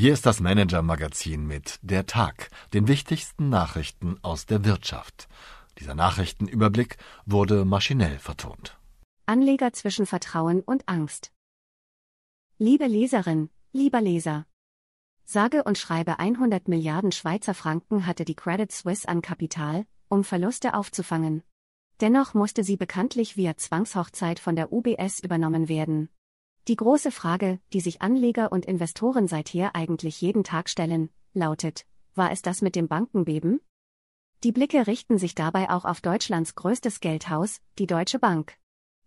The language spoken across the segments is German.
Hier ist das Manager-Magazin mit Der Tag, den wichtigsten Nachrichten aus der Wirtschaft. Dieser Nachrichtenüberblick wurde maschinell vertont. Anleger zwischen Vertrauen und Angst. Liebe Leserin, lieber Leser. Sage und schreibe 100 Milliarden Schweizer Franken hatte die Credit Suisse an Kapital, um Verluste aufzufangen. Dennoch musste sie bekanntlich via Zwangshochzeit von der UBS übernommen werden. Die große Frage, die sich Anleger und Investoren seither eigentlich jeden Tag stellen, lautet, war es das mit dem Bankenbeben? Die Blicke richten sich dabei auch auf Deutschlands größtes Geldhaus, die Deutsche Bank.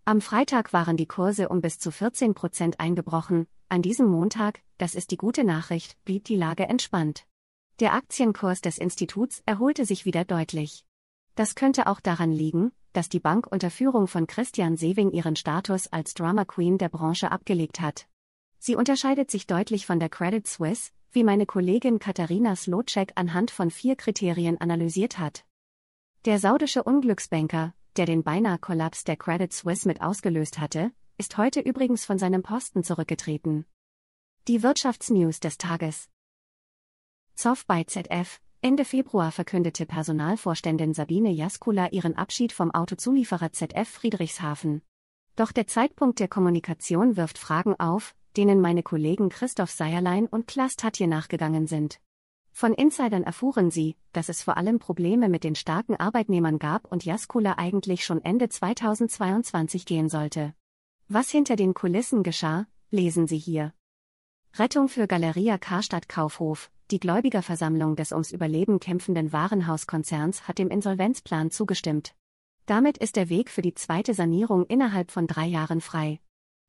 Am Freitag waren die Kurse um bis zu 14 Prozent eingebrochen, an diesem Montag, das ist die gute Nachricht, blieb die Lage entspannt. Der Aktienkurs des Instituts erholte sich wieder deutlich. Das könnte auch daran liegen, dass die Bank unter Führung von Christian Sewing ihren Status als Drama Queen der Branche abgelegt hat. Sie unterscheidet sich deutlich von der Credit Suisse, wie meine Kollegin Katharina Slotschek anhand von vier Kriterien analysiert hat. Der saudische Unglücksbanker, der den beinahe Kollaps der Credit Suisse mit ausgelöst hatte, ist heute übrigens von seinem Posten zurückgetreten. Die Wirtschaftsnews des Tages. Zoff bei ZF, Ende Februar verkündete Personalvorständin Sabine Jaskula ihren Abschied vom Autozulieferer ZF Friedrichshafen. Doch der Zeitpunkt der Kommunikation wirft Fragen auf, denen meine Kollegen Christoph Seierlein und Klaas Tatje nachgegangen sind. Von Insidern erfuhren sie, dass es vor allem Probleme mit den starken Arbeitnehmern gab und Jaskula eigentlich schon Ende 2022 gehen sollte. Was hinter den Kulissen geschah, lesen Sie hier. Rettung für Galeria Karstadt Kaufhof, die Gläubigerversammlung des ums Überleben kämpfenden Warenhauskonzerns hat dem Insolvenzplan zugestimmt. Damit ist der Weg für die zweite Sanierung innerhalb von drei Jahren frei.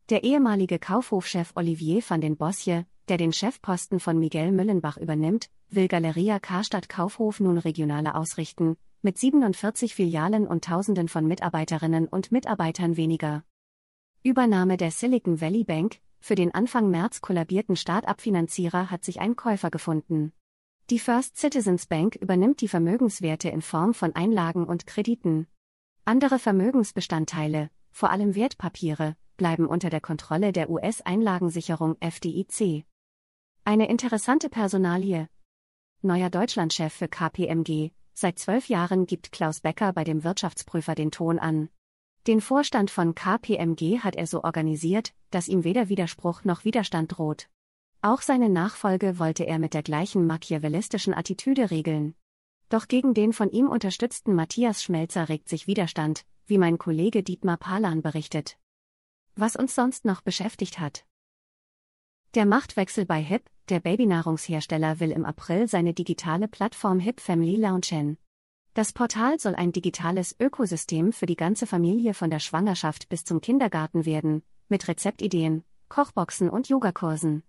Der ehemalige Kaufhofchef Olivier van den Bosje, der den Chefposten von Miguel Müllenbach übernimmt, will Galeria Karstadt Kaufhof nun regionaler ausrichten, mit 47 Filialen und Tausenden von Mitarbeiterinnen und Mitarbeitern weniger. Übernahme der Silicon Valley Bank, für den Anfang März kollabierten Start-up-Finanzierer hat sich ein Käufer gefunden. Die First Citizens Bank übernimmt die Vermögenswerte in Form von Einlagen und Krediten. Andere Vermögensbestandteile, vor allem Wertpapiere, bleiben unter der Kontrolle der US-Einlagensicherung FDIC. Eine interessante Personalie. Neuer Deutschlandchef für KPMG. Seit zwölf Jahren gibt Klaus Becker bei dem Wirtschaftsprüfer den Ton an. Den Vorstand von KPMG hat er so organisiert, dass ihm weder Widerspruch noch Widerstand droht. Auch seine Nachfolge wollte er mit der gleichen machiavellistischen Attitüde regeln. Doch gegen den von ihm unterstützten Matthias Schmelzer regt sich Widerstand, wie mein Kollege Dietmar Palan berichtet. Was uns sonst noch beschäftigt hat. Der Machtwechsel bei HIP, der Babynahrungshersteller will im April seine digitale Plattform HIP Family launchen. Das Portal soll ein digitales Ökosystem für die ganze Familie von der Schwangerschaft bis zum Kindergarten werden, mit Rezeptideen, Kochboxen und Yogakursen.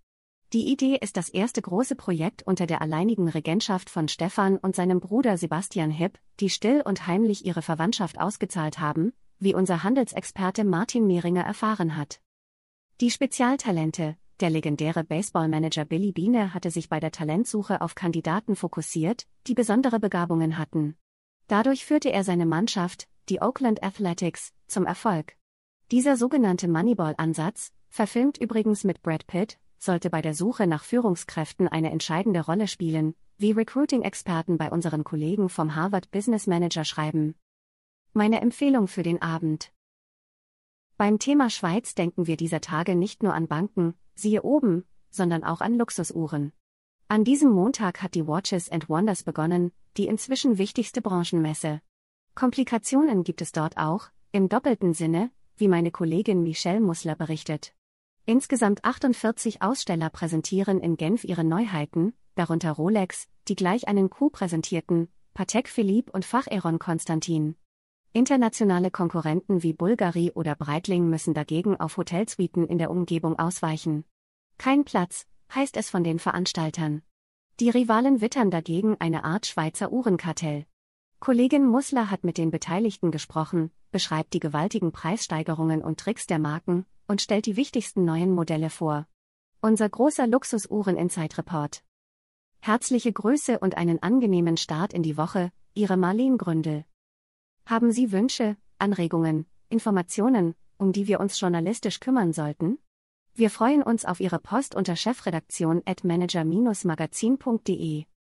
Die Idee ist das erste große Projekt unter der alleinigen Regentschaft von Stefan und seinem Bruder Sebastian Hipp, die still und heimlich ihre Verwandtschaft ausgezahlt haben, wie unser Handelsexperte Martin Mehringer erfahren hat. Die Spezialtalente, der legendäre Baseballmanager Billy Biene hatte sich bei der Talentsuche auf Kandidaten fokussiert, die besondere Begabungen hatten. Dadurch führte er seine Mannschaft, die Oakland Athletics, zum Erfolg. Dieser sogenannte Moneyball-Ansatz, verfilmt übrigens mit Brad Pitt, sollte bei der Suche nach Führungskräften eine entscheidende Rolle spielen, wie Recruiting-Experten bei unseren Kollegen vom Harvard Business Manager schreiben. Meine Empfehlung für den Abend. Beim Thema Schweiz denken wir dieser Tage nicht nur an Banken, siehe oben, sondern auch an Luxusuhren. An diesem Montag hat die Watches and Wonders begonnen, die inzwischen wichtigste Branchenmesse. Komplikationen gibt es dort auch, im doppelten Sinne, wie meine Kollegin Michelle Mussler berichtet. Insgesamt 48 Aussteller präsentieren in Genf ihre Neuheiten, darunter Rolex, die gleich einen Coup präsentierten, Patek Philippe und Facheron Konstantin. Internationale Konkurrenten wie Bulgari oder Breitling müssen dagegen auf Hotelsuiten in der Umgebung ausweichen. Kein Platz, heißt es von den Veranstaltern. Die Rivalen wittern dagegen eine Art Schweizer Uhrenkartell. Kollegin Mussler hat mit den Beteiligten gesprochen, beschreibt die gewaltigen Preissteigerungen und Tricks der Marken und stellt die wichtigsten neuen Modelle vor. Unser großer Luxusuhren-Inside-Report. Herzliche Grüße und einen angenehmen Start in die Woche, Ihre Marlene Gründel. Haben Sie Wünsche, Anregungen, Informationen, um die wir uns journalistisch kümmern sollten? Wir freuen uns auf Ihre Post unter chefredaktion at manager-magazin.de.